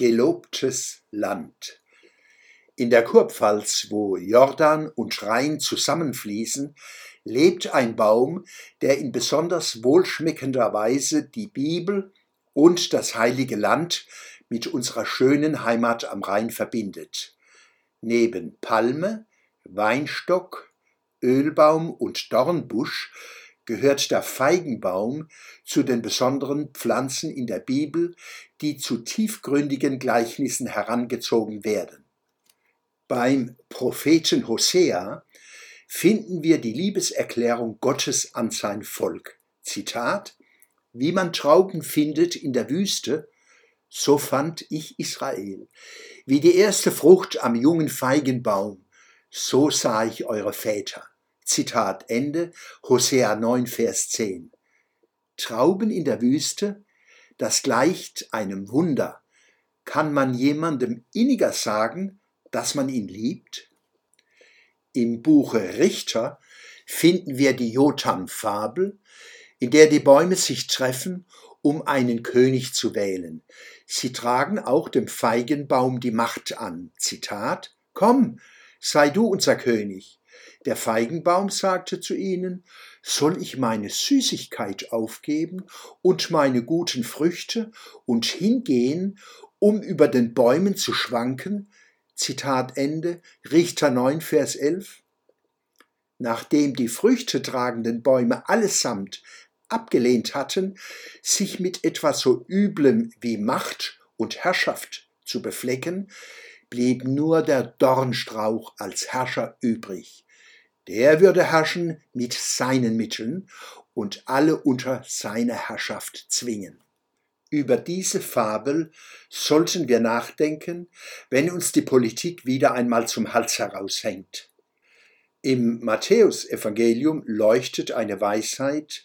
Gelobtes Land. In der Kurpfalz, wo Jordan und Rhein zusammenfließen, lebt ein Baum, der in besonders wohlschmeckender Weise die Bibel und das heilige Land mit unserer schönen Heimat am Rhein verbindet. Neben Palme, Weinstock, Ölbaum und Dornbusch gehört der Feigenbaum zu den besonderen Pflanzen in der Bibel, die zu tiefgründigen Gleichnissen herangezogen werden. Beim Propheten Hosea finden wir die Liebeserklärung Gottes an sein Volk. Zitat Wie man Trauben findet in der Wüste, so fand ich Israel. Wie die erste Frucht am jungen Feigenbaum, so sah ich eure Väter. Zitat Ende, Hosea 9, Vers 10. Trauben in der Wüste, das gleicht einem Wunder. Kann man jemandem inniger sagen, dass man ihn liebt? Im Buche Richter finden wir die Jotam-Fabel, in der die Bäume sich treffen, um einen König zu wählen. Sie tragen auch dem Feigenbaum die Macht an. Zitat: Komm, sei du unser König. Der Feigenbaum sagte zu ihnen, soll ich meine Süßigkeit aufgeben und meine guten Früchte und hingehen, um über den Bäumen zu schwanken? Zitat Ende, Richter 9, Vers 11. Nachdem die früchtetragenden Bäume allesamt abgelehnt hatten, sich mit etwas so Üblem wie Macht und Herrschaft zu beflecken, blieb nur der Dornstrauch als Herrscher übrig. Der würde herrschen mit seinen Mitteln und alle unter seine Herrschaft zwingen. Über diese Fabel sollten wir nachdenken, wenn uns die Politik wieder einmal zum Hals heraushängt. Im Matthäusevangelium leuchtet eine Weisheit,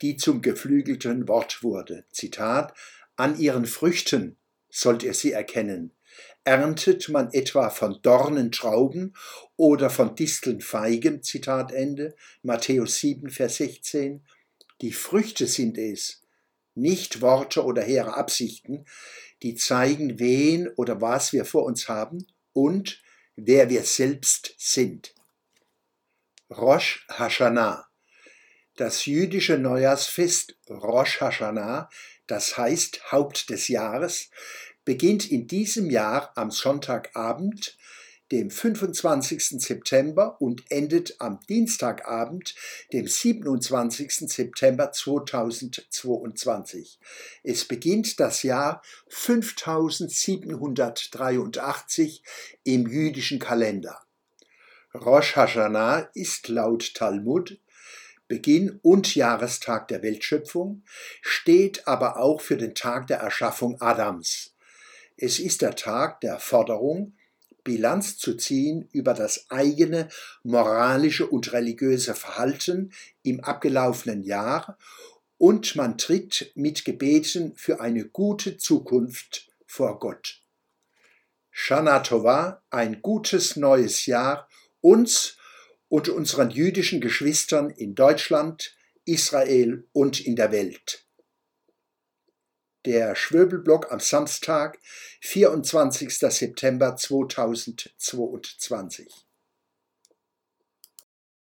die zum geflügelten Wort wurde. Zitat: An ihren Früchten sollt ihr sie erkennen. Erntet man etwa von Dornen Trauben oder von Disteln Feigen, Zitat Ende, Matthäus 7, Vers 16. Die Früchte sind es, nicht Worte oder hehre Absichten, die zeigen, wen oder was wir vor uns haben und wer wir selbst sind. Rosh Hashanah. Das jüdische Neujahrsfest Rosh Hashanah, das heißt Haupt des Jahres, beginnt in diesem Jahr am Sonntagabend, dem 25. September und endet am Dienstagabend, dem 27. September 2022. Es beginnt das Jahr 5783 im jüdischen Kalender. Rosh Hashanah ist laut Talmud Beginn und Jahrestag der Weltschöpfung, steht aber auch für den Tag der Erschaffung Adams. Es ist der Tag der Forderung, Bilanz zu ziehen über das eigene moralische und religiöse Verhalten im abgelaufenen Jahr und man tritt mit Gebeten für eine gute Zukunft vor Gott. Shana Tova, ein gutes neues Jahr uns und unseren jüdischen Geschwistern in Deutschland, Israel und in der Welt der Schwöbelblock am Samstag, 24. September 2022.